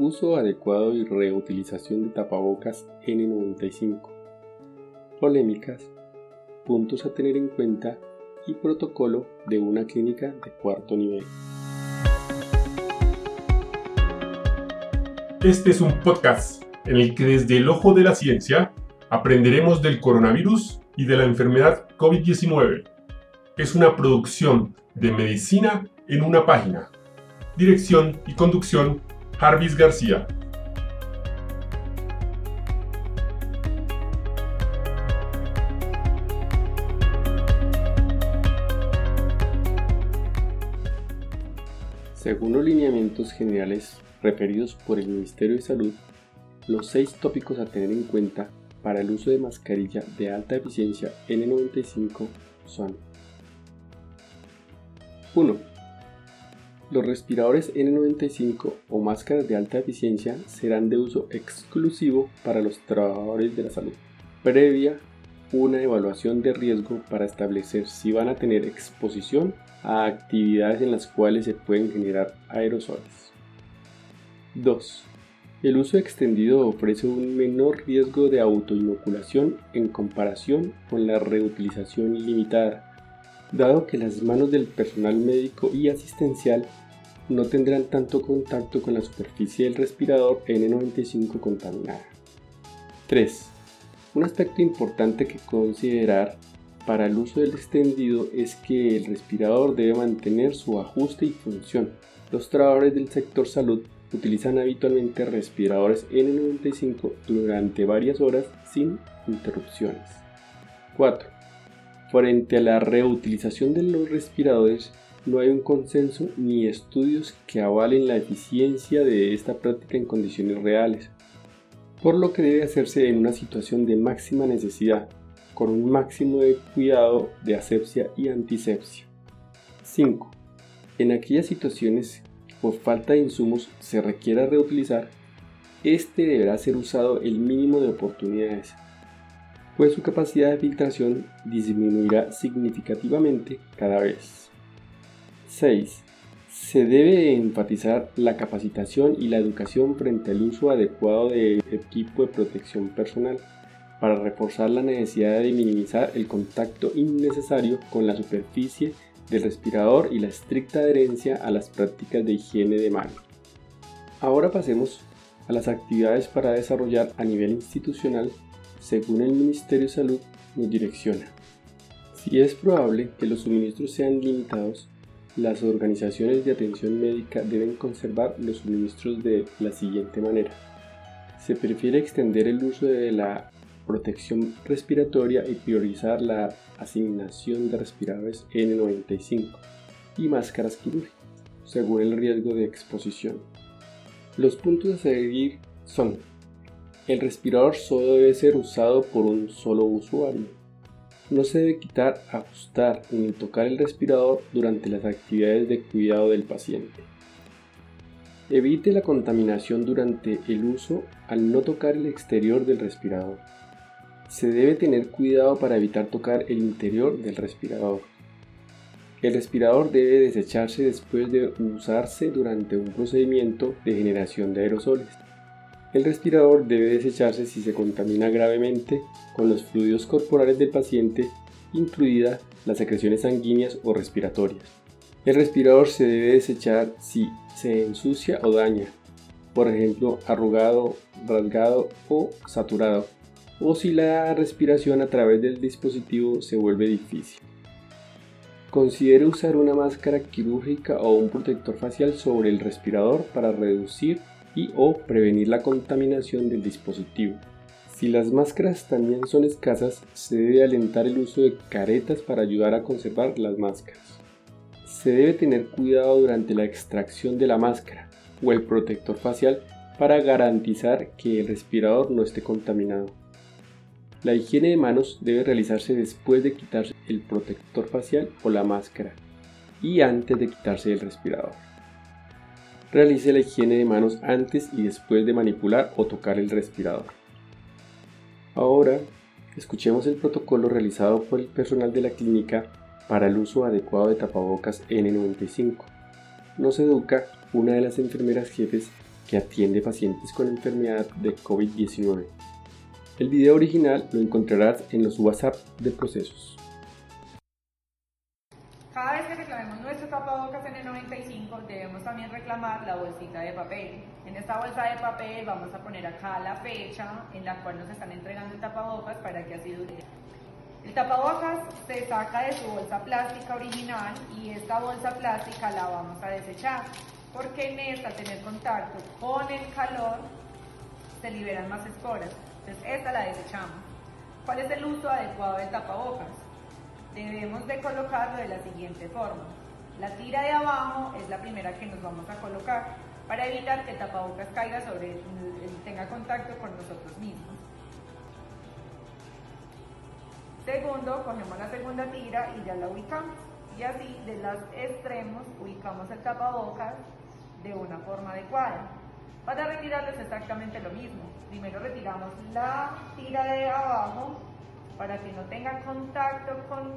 Uso adecuado y reutilización de tapabocas N95. Polémicas, puntos a tener en cuenta y protocolo de una clínica de cuarto nivel. Este es un podcast en el que desde el ojo de la ciencia aprenderemos del coronavirus y de la enfermedad COVID-19. Es una producción de medicina en una página. Dirección y conducción, Jarvis García. Según los lineamientos generales referidos por el Ministerio de Salud, los seis tópicos a tener en cuenta para el uso de mascarilla de alta eficiencia N95 son 1. Los respiradores N95 o máscaras de alta eficiencia serán de uso exclusivo para los trabajadores de la salud, previa una evaluación de riesgo para establecer si van a tener exposición a actividades en las cuales se pueden generar aerosoles. 2. El uso extendido ofrece un menor riesgo de autoinoculación en comparación con la reutilización limitada, dado que las manos del personal médico y asistencial no tendrán tanto contacto con la superficie del respirador N95 contaminada. 3. Un aspecto importante que considerar para el uso del extendido es que el respirador debe mantener su ajuste y función. Los trabajadores del sector salud utilizan habitualmente respiradores N95 durante varias horas sin interrupciones. 4. Frente a la reutilización de los respiradores, no hay un consenso ni estudios que avalen la eficiencia de esta práctica en condiciones reales, por lo que debe hacerse en una situación de máxima necesidad, con un máximo de cuidado de asepsia y antisepsia. 5. En aquellas situaciones por falta de insumos se requiera reutilizar, este deberá ser usado el mínimo de oportunidades, pues su capacidad de filtración disminuirá significativamente cada vez. 6. Se debe enfatizar la capacitación y la educación frente al uso adecuado de equipo de protección personal para reforzar la necesidad de minimizar el contacto innecesario con la superficie del respirador y la estricta adherencia a las prácticas de higiene de mano. Ahora pasemos a las actividades para desarrollar a nivel institucional según el Ministerio de Salud, nos direcciona. Si es probable que los suministros sean limitados, las organizaciones de atención médica deben conservar los suministros de la siguiente manera. Se prefiere extender el uso de la protección respiratoria y priorizar la asignación de respiradores N95 y máscaras quirúrgicas, según el riesgo de exposición. Los puntos a seguir son el respirador solo debe ser usado por un solo usuario. No se debe quitar, ajustar ni tocar el respirador durante las actividades de cuidado del paciente. Evite la contaminación durante el uso al no tocar el exterior del respirador. Se debe tener cuidado para evitar tocar el interior del respirador. El respirador debe desecharse después de usarse durante un procedimiento de generación de aerosoles. El respirador debe desecharse si se contamina gravemente con los fluidos corporales del paciente, incluidas las secreciones sanguíneas o respiratorias. El respirador se debe desechar si se ensucia o daña, por ejemplo arrugado, rasgado o saturado, o si la respiración a través del dispositivo se vuelve difícil. Considere usar una máscara quirúrgica o un protector facial sobre el respirador para reducir y o prevenir la contaminación del dispositivo. Si las máscaras también son escasas, se debe alentar el uso de caretas para ayudar a conservar las máscaras. Se debe tener cuidado durante la extracción de la máscara o el protector facial para garantizar que el respirador no esté contaminado. La higiene de manos debe realizarse después de quitarse el protector facial o la máscara y antes de quitarse el respirador. Realice la higiene de manos antes y después de manipular o tocar el respirador. Ahora, escuchemos el protocolo realizado por el personal de la clínica para el uso adecuado de tapabocas N95. Nos educa una de las enfermeras jefes que atiende pacientes con enfermedad de COVID-19. El video original lo encontrarás en los WhatsApp de procesos. Cada vez que reclamemos nuestro tapabocas en el 95 debemos también reclamar la bolsita de papel. En esta bolsa de papel vamos a poner acá la fecha en la cual nos están entregando el tapabocas para que así dure. El tapabocas se saca de su bolsa plástica original y esta bolsa plástica la vamos a desechar porque en esta, tener contacto con el calor, se liberan más esporas. Entonces esta la desechamos. ¿Cuál es el uso adecuado del tapabocas? Debemos de colocarlo de la siguiente forma. La tira de abajo es la primera que nos vamos a colocar para evitar que el tapabocas caiga sobre tenga contacto con nosotros mismos. Segundo, cogemos la segunda tira y ya la ubicamos. Y así de los extremos ubicamos el tapabocas de una forma adecuada. Para retirarlo es exactamente lo mismo. Primero retiramos la tira de abajo para que no tenga contacto con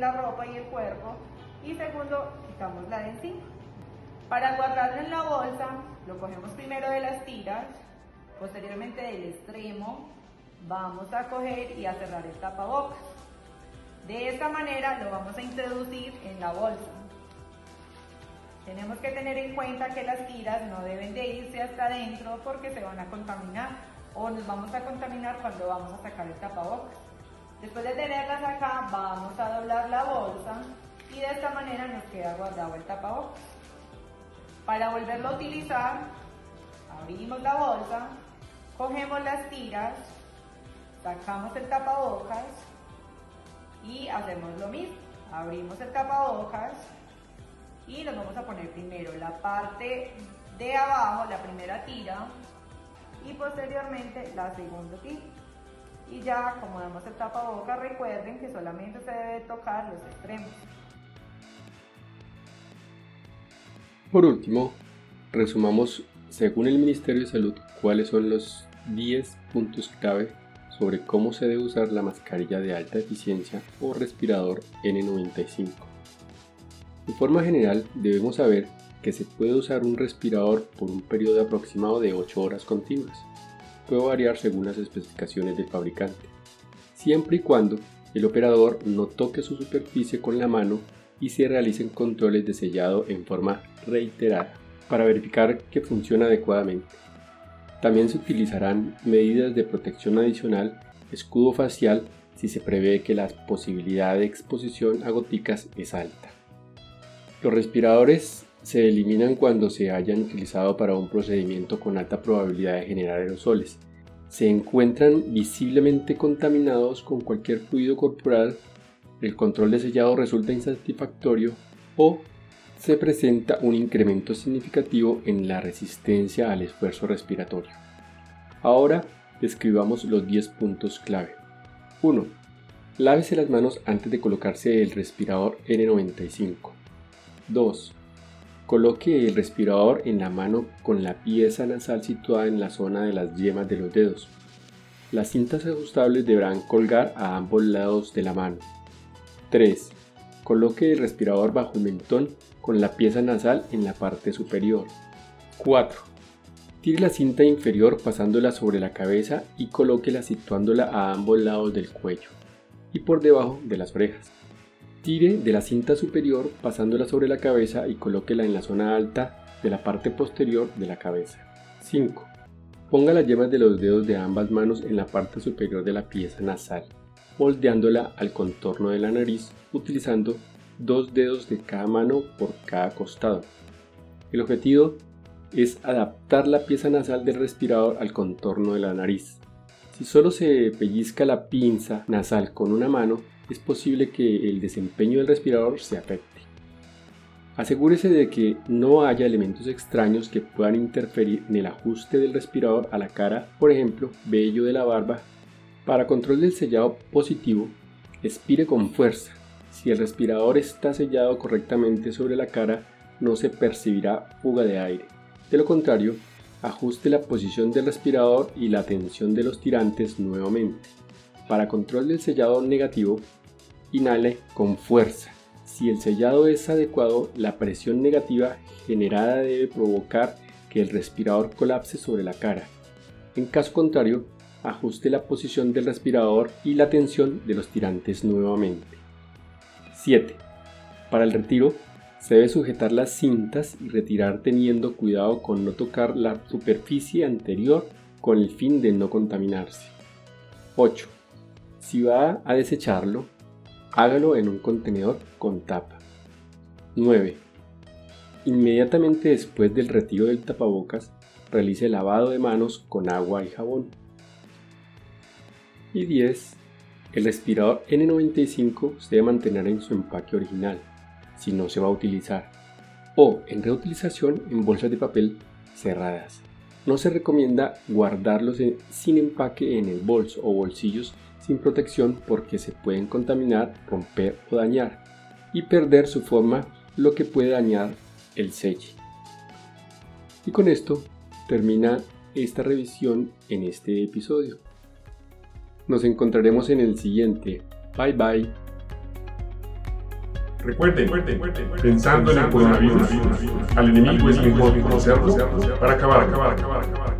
la ropa y el cuerpo. Y segundo, quitamos la de encima. Para guardarlo en la bolsa, lo cogemos primero de las tiras, posteriormente del extremo vamos a coger y a cerrar el tapabocas. De esta manera lo vamos a introducir en la bolsa. Tenemos que tener en cuenta que las tiras no deben de irse hasta adentro porque se van a contaminar o nos vamos a contaminar cuando vamos a sacar el tapabocas. Después de tenerlas acá, vamos a doblar la bolsa y de esta manera nos queda guardado el tapabocas. Para volverlo a utilizar, abrimos la bolsa, cogemos las tiras sacamos el tapabocas y hacemos lo mismo. Abrimos el tapabocas y nos vamos a poner primero la parte de abajo, la primera tira, y posteriormente la segunda tira. Y ya acomodamos el tapabocas, recuerden que solamente se debe tocar los extremos. Por último, resumamos según el Ministerio de Salud cuáles son los 10 puntos clave sobre cómo se debe usar la mascarilla de alta eficiencia o respirador N95. De forma general, debemos saber que se puede usar un respirador por un periodo aproximado de 8 horas continuas. Puede variar según las especificaciones del fabricante, siempre y cuando el operador no toque su superficie con la mano y se realicen controles de sellado en forma reiterada para verificar que funciona adecuadamente. También se utilizarán medidas de protección adicional, escudo facial, si se prevé que la posibilidad de exposición a goticas es alta. Los respiradores se eliminan cuando se hayan utilizado para un procedimiento con alta probabilidad de generar aerosoles. Se encuentran visiblemente contaminados con cualquier fluido corporal, el control de sellado resulta insatisfactorio o se presenta un incremento significativo en la resistencia al esfuerzo respiratorio. Ahora describamos los 10 puntos clave. 1. Lávese las manos antes de colocarse el respirador N95. 2. Coloque el respirador en la mano con la pieza nasal situada en la zona de las yemas de los dedos. Las cintas ajustables deberán colgar a ambos lados de la mano. 3. Coloque el respirador bajo el mentón con la pieza nasal en la parte superior. 4. Tire la cinta inferior pasándola sobre la cabeza y colóquela situándola a ambos lados del cuello y por debajo de las orejas. Tire de la cinta superior pasándola sobre la cabeza y colóquela en la zona alta de la parte posterior de la cabeza. 5. Ponga las yemas de los dedos de ambas manos en la parte superior de la pieza nasal, moldeándola al contorno de la nariz utilizando dos dedos de cada mano por cada costado. El objetivo es adaptar la pieza nasal del respirador al contorno de la nariz. Si solo se pellizca la pinza nasal con una mano, es posible que el desempeño del respirador se afecte. Asegúrese de que no haya elementos extraños que puedan interferir en el ajuste del respirador a la cara, por ejemplo, vello de la barba. Para control del sellado positivo, expire con fuerza si el respirador está sellado correctamente sobre la cara, no se percibirá fuga de aire. De lo contrario, ajuste la posición del respirador y la tensión de los tirantes nuevamente. Para control del sellado negativo, inhale con fuerza. Si el sellado es adecuado, la presión negativa generada debe provocar que el respirador colapse sobre la cara. En caso contrario, ajuste la posición del respirador y la tensión de los tirantes nuevamente. 7. Para el retiro, se debe sujetar las cintas y retirar teniendo cuidado con no tocar la superficie anterior con el fin de no contaminarse. 8. Si va a desecharlo, hágalo en un contenedor con tapa. 9. Inmediatamente después del retiro del tapabocas, realice lavado de manos con agua y jabón. Y 10. El respirador N95 se debe mantener en su empaque original, si no se va a utilizar, o en reutilización en bolsas de papel cerradas. No se recomienda guardarlos sin empaque en el bolso o bolsillos sin protección porque se pueden contaminar, romper o dañar y perder su forma lo que puede dañar el selle. Y con esto termina esta revisión en este episodio. Nos encontraremos en el siguiente. Bye bye. Recuerden, pensando en el coronavirus, al enemigo es mejor conocerlo para acabar, acabar, acabar, acabar.